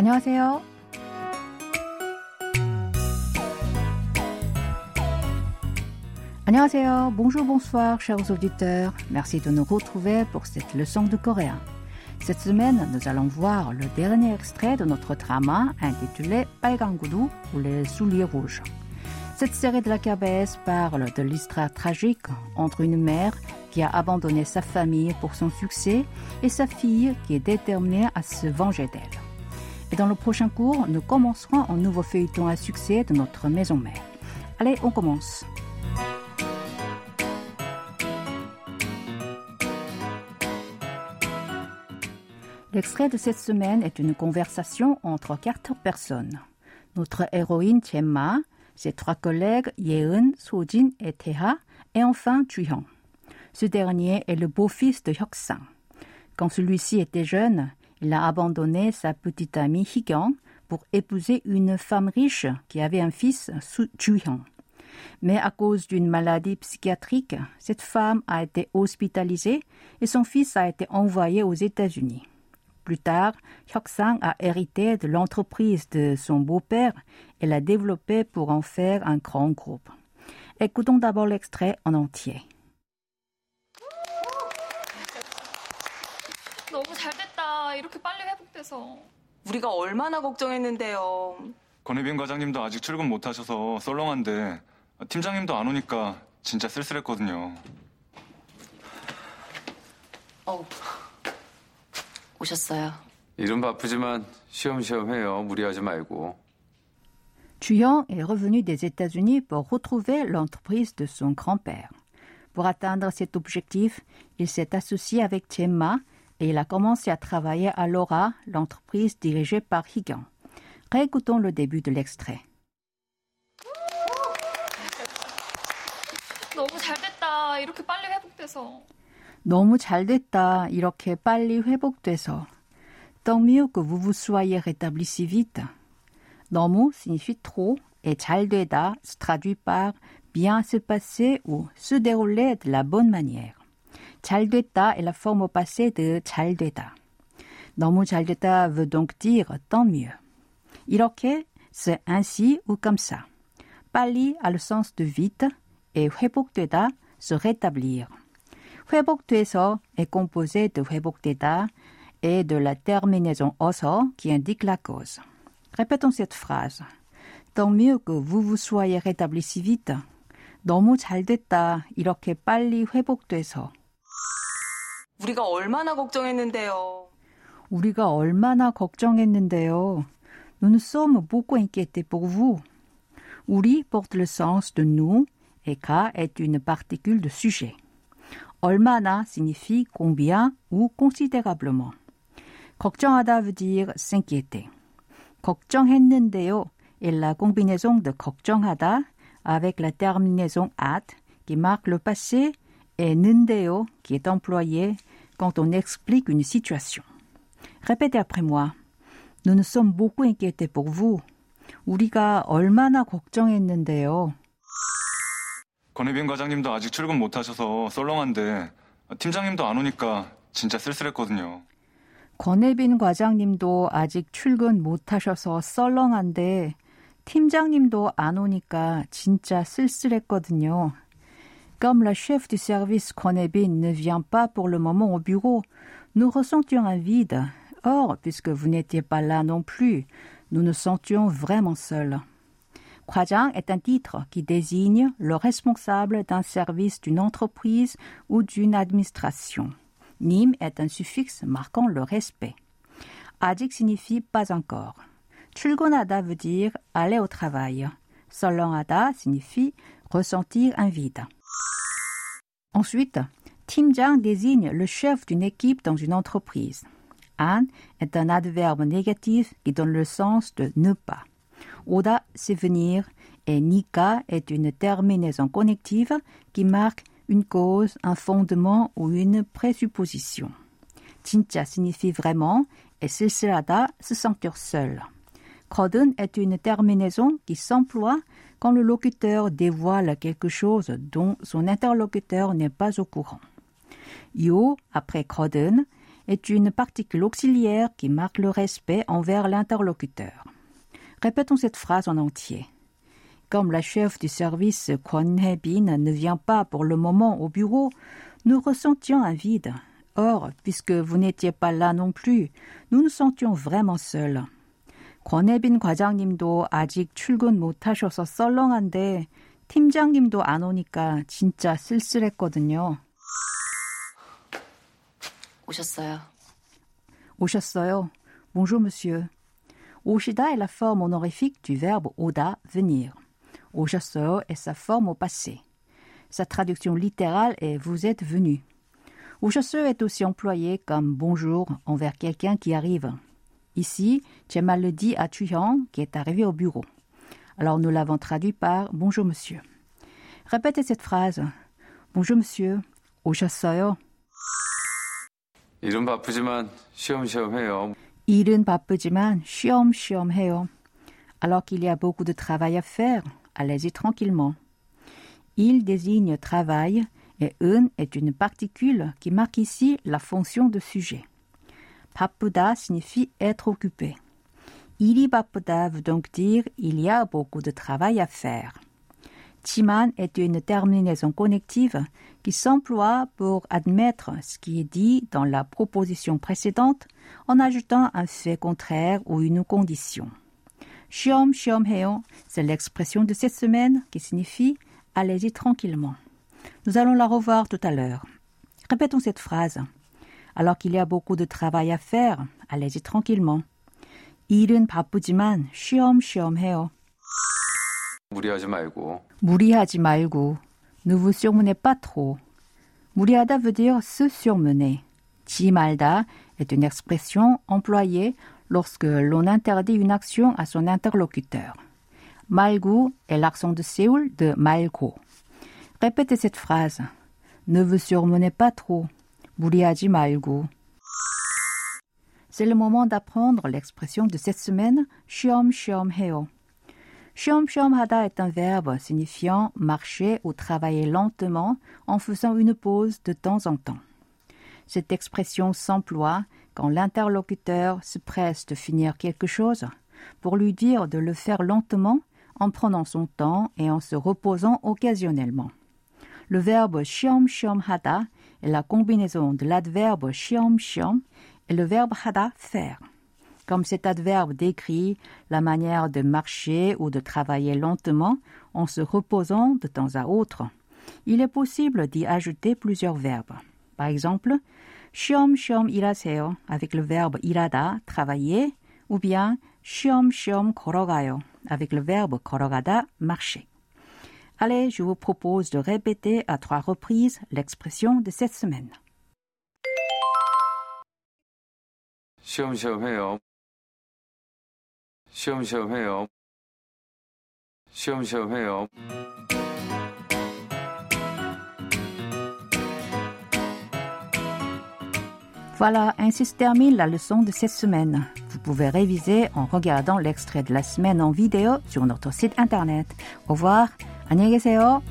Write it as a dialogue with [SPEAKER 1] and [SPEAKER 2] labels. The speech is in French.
[SPEAKER 1] 안녕하세요. 안녕하세요. Bonjour, bonsoir, chers auditeurs. Merci de nous retrouver pour cette leçon de coréen. Cette semaine, nous allons voir le dernier extrait de notre drama intitulé 빨간 구두 ou les souliers rouges. Cette série de la KBS parle de l'histoire tragique entre une mère qui a abandonné sa famille pour son succès et sa fille qui est déterminée à se venger d'elle. Et dans le prochain cours, nous commencerons un nouveau feuilleton à succès de notre maison mère. Allez, on commence. L'extrait de cette semaine est une conversation entre quatre personnes. Notre héroïne Gemma, ses trois collègues Yeun, Sojin et Teha, et enfin Juhyung. Ce dernier est le beau-fils de Hyuk-sang. Quand celui-ci était jeune, il a abandonné sa petite amie Hee-kyung pour épouser une femme riche qui avait un fils, Ju-hyung. Mais à cause d'une maladie psychiatrique, cette femme a été hospitalisée et son fils a été envoyé aux États-Unis. Plus tard, Hyuk-sang a hérité de l'entreprise de son beau-père et l'a développée pour en faire un grand groupe. Écoutons d'abord l'extrait en entier.
[SPEAKER 2] 됐다. 이렇게 빨리 회복돼서.
[SPEAKER 3] 우리가 얼마나 걱정했는데요.
[SPEAKER 4] 권혜빈 과장님도 아직 출근 못 하셔서 썰렁한데 팀장님도 안 오니까 진짜 쓸쓸했거든요.
[SPEAKER 3] 어, 오셨어요.
[SPEAKER 5] 일은 바쁘지만 쉬엄쉬엄 해요. 무리하지 말고.
[SPEAKER 1] Chuyang est revenu des États-Unis pour retrouver l'entreprise de son grand-père. Pour atteindre cet objectif, il s'est associé avec Gemma et il a commencé à travailler à Laura, l'entreprise dirigée par Higan. Réécoutons le début de l'extrait.
[SPEAKER 2] 너무 잘 됐다. 이렇게 빨리 회복돼서.
[SPEAKER 1] 너무 잘 됐다. 이렇게 빨리 회복돼서. Tant mieux que vous vous soyez rétabli si vite. 너무 signifie trop et 잘 되다 se traduit par bien se passer ou se dérouler de la bonne manière. 잘 됐다 est la forme au passé de 잘 되다. 너무 잘 됐다 veut donc dire tant mieux. 이렇게, c'est ainsi ou comme ça. 빨리 a le sens de vite et 회복되다, se rétablir. 회복돼서 est composé de 회복되다 et de la terminaison 어서 qui indique la cause. Répétons cette phrase. Tant mieux que vous vous soyez rétabli si vite. 너무 잘 됐다. 이렇게 빨리 회복돼서.
[SPEAKER 3] 우리가 얼마나 걱정했는데요.
[SPEAKER 1] 우리가 얼마나 걱정했는데요. Nous nous sommes beaucoup inquiétés pour vous. 우리 porte le sens de nous et 가 est une particule de sujet. 얼마나 signifie combien ou considérablement. 걱정하다 veut dire s'inquiéter. 걱정했는데요 est la combinaison de 걱정하다 avec la terminaison at qui marque le passé et 는데요 qui est employé quand on explique une situation. Répétez après moi. Nous nous sommes beaucoup inquiétés pour vous. 우리가 얼마나 걱정했는데요.
[SPEAKER 4] 권혜빈 과장님도 아직 출근 못 하셔서 썰렁한데 팀장님도 안 오니까 진짜 쓸쓸했거든요.
[SPEAKER 1] 권혜빈 과장님도 아직 출근 못 하셔서 썰렁한데 팀장님도 안 오니까 진짜 쓸쓸했거든요. Comme la chef du service Kronebin ne vient pas pour le moment au bureau, nous ressentions un vide. Or, puisque vous n'étiez pas là non plus, nous nous sentions vraiment seuls. Kwajang est un titre qui désigne le responsable d'un service d'une entreprise ou d'une administration. Nim est un suffixe marquant le respect. Ajik signifie pas encore. Chulgonada veut dire aller au travail. Solonada signifie ressentir un vide. Ensuite, Timjang désigne le chef d'une équipe dans une entreprise. An est un adverbe négatif qui donne le sens de ne pas. Oda, c'est venir, et Nika est une terminaison connective qui marque une cause, un fondement ou une présupposition. Chincha signifie vraiment et Silsilada se sentir seul. Kroden est une terminaison qui s'emploie quand le locuteur dévoile quelque chose dont son interlocuteur n'est pas au courant. Io, après Kroden, est une particule auxiliaire qui marque le respect envers l'interlocuteur. Répétons cette phrase en entier. Comme la chef du service Kwon Hebin ne vient pas pour le moment au bureau, nous ressentions un vide. Or, puisque vous n'étiez pas là non plus, nous nous sentions vraiment seuls. 권혜빈 과장님도 아직 출근 못 하셔서 썰렁한데 팀장님도 안 오니까 진짜 쓸쓸했거든요.
[SPEAKER 3] 오셨어요.
[SPEAKER 1] 오셨어요. Bonjour monsieur. 오시다 est la forme honorifique du verbe 오다, venir. 오셨어요 est sa forme au passé. Sa traduction littérale est vous êtes venu. 오셨어요 est aussi employé comme bonjour envers quelqu'un qui arrive. Ici, Jamal le dit à Chuhyang qui est arrivé au bureau. Alors nous l'avons traduit par bonjour monsieur. Répétez cette phrase. bonjour monsieur. 오셨어요.
[SPEAKER 5] 일은 바쁘지만 쉬엄쉬엄 해요.
[SPEAKER 1] 일은 바쁘지만 쉬엄쉬엄 해요. Alors qu'il y a beaucoup de travail à faire, allez-y tranquillement. Il désigne travail et un est une particule qui marque ici la fonction de sujet. Papuda signifie être occupé. Ilipapuda veut donc dire il y a beaucoup de travail à faire. Chiman est une terminaison connective qui s'emploie pour admettre ce qui est dit dans la proposition précédente en ajoutant un fait contraire ou une condition. Shiom shiom heon, c'est l'expression de cette semaine qui signifie allez-y tranquillement. Nous allons la revoir tout à l'heure. Répétons cette phrase Alors qu'il y a beaucoup de travail à faire, allez-y tranquillement. 일은 바쁘지만 쉬엄쉬엄 해요.
[SPEAKER 5] 무리하지 말고.
[SPEAKER 1] 무리하지 말고. Ne vous surmenez pas trop. 무리하다 veut dire se surmener. 지 말다 est une expression employée lorsque l'on interdit une action à son interlocuteur. 말고 est l'accent de Séoul de 말고. Répétez cette phrase. Ne vous surmenez pas trop. 무리하지 말고. C'est le moment d'apprendre l'expression de cette semaine, 쉬엄쉬엄 해요. 쉬엄쉬엄 하다 est un verbe signifiant marcher ou travailler lentement en faisant une pause de temps en temps. Cette expression s'emploie quand l'interlocuteur se presse de finir quelque chose pour lui dire de le faire lentement en prenant son temps et en se reposant occasionnellement. Le verbe shiom shiom hada est la combinaison de l'adverbe chiom chiom et le verbe hada faire. Comme cet adverbe décrit la manière de marcher ou de travailler lentement en se reposant de temps à autre, il est possible d'y ajouter plusieurs verbes. Par exemple, shiom shiom iraseo avec le verbe irada, travailler, ou bien shiom shiom korogayo avec le verbe korogada, marcher. Allez, je vous propose de répéter à trois reprises l'expression de cette semaine.
[SPEAKER 5] 쉬엄쉬엄 해요. 쉬엄쉬엄 해요. 쉬엄쉬엄 해요.
[SPEAKER 1] Voilà, ainsi se termine la leçon de cette semaine. Vous pouvez réviser en regardant l'extrait de la semaine en vidéo sur notre site internet. Au revoir, 안녕히 계세요.